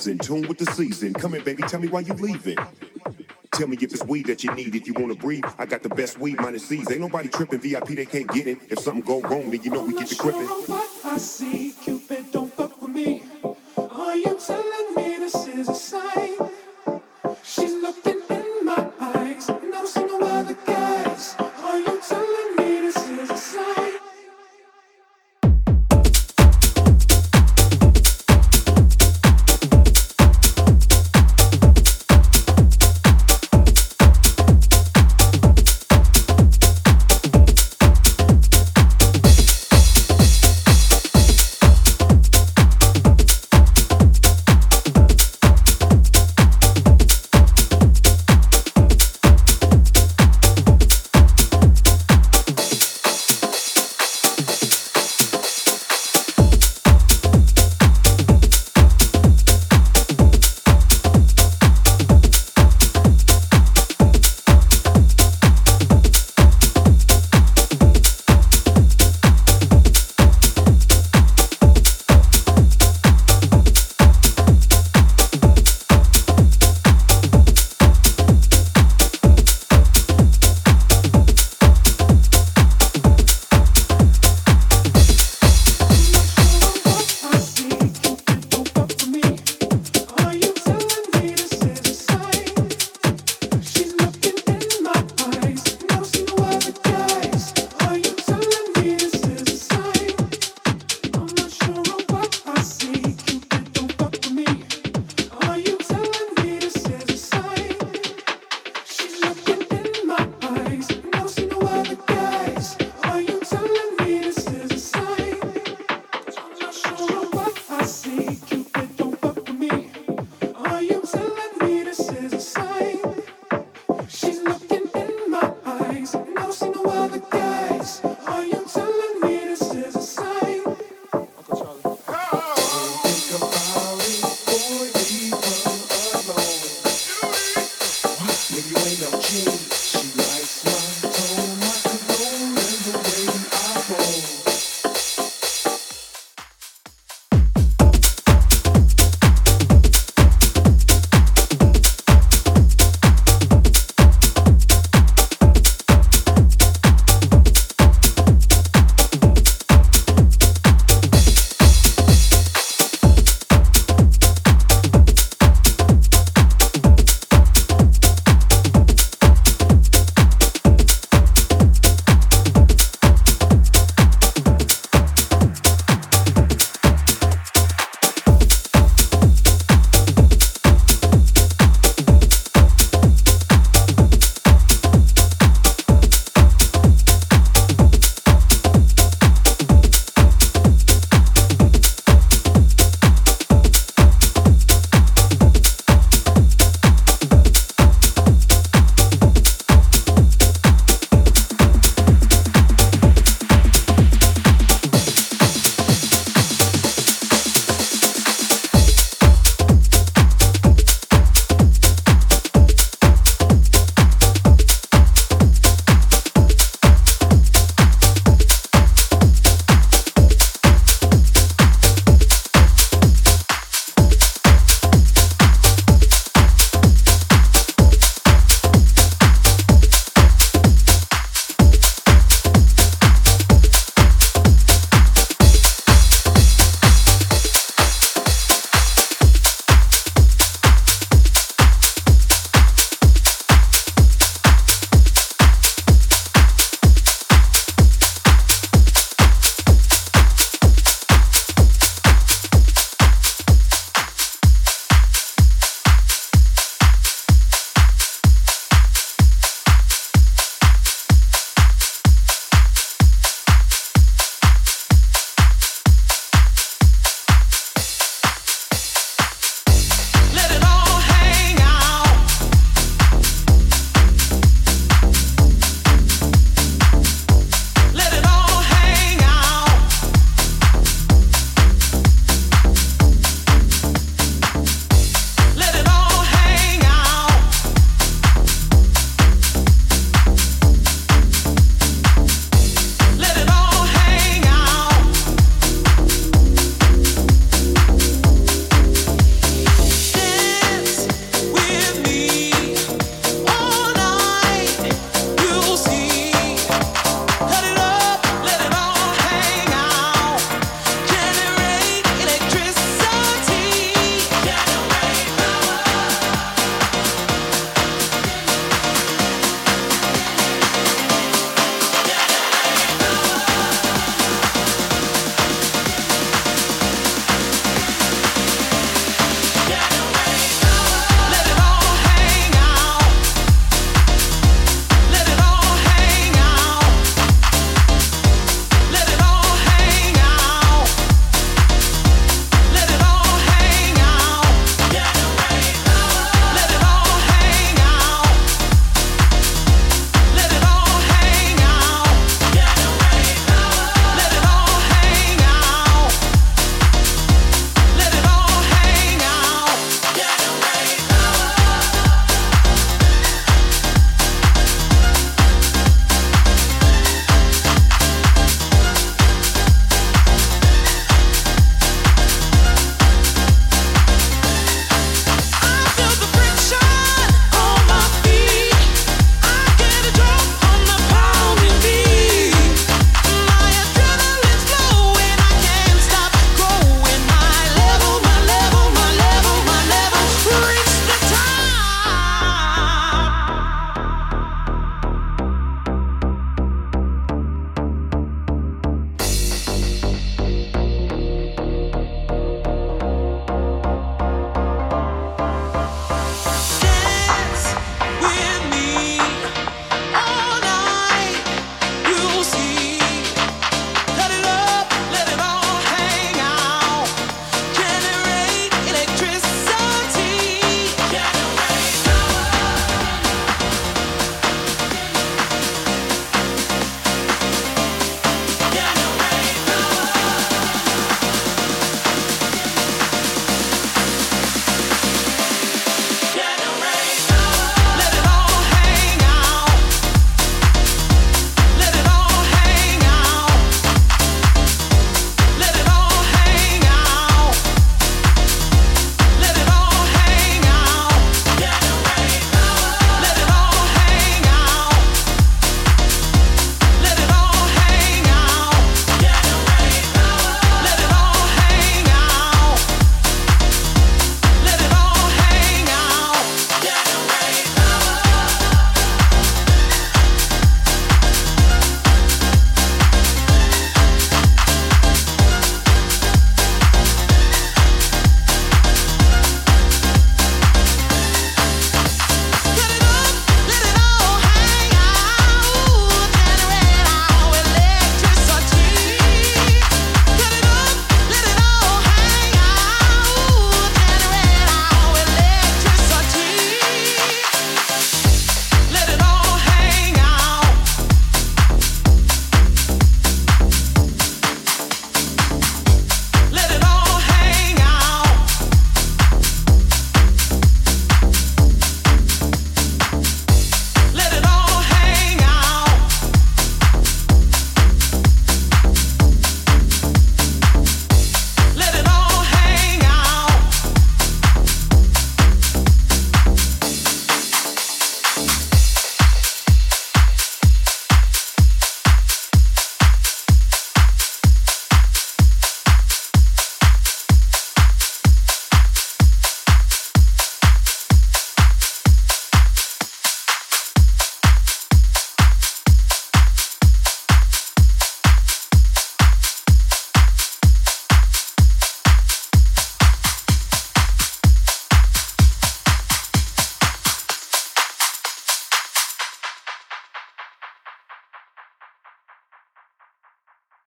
tune with the season. Come in, baby, tell me why you leaving. Tell me if it's weed that you need. If you wanna breathe, I got the best weed minus C's. Ain't nobody tripping. VIP, they can't get in. If something go wrong, then you know we get the gripping.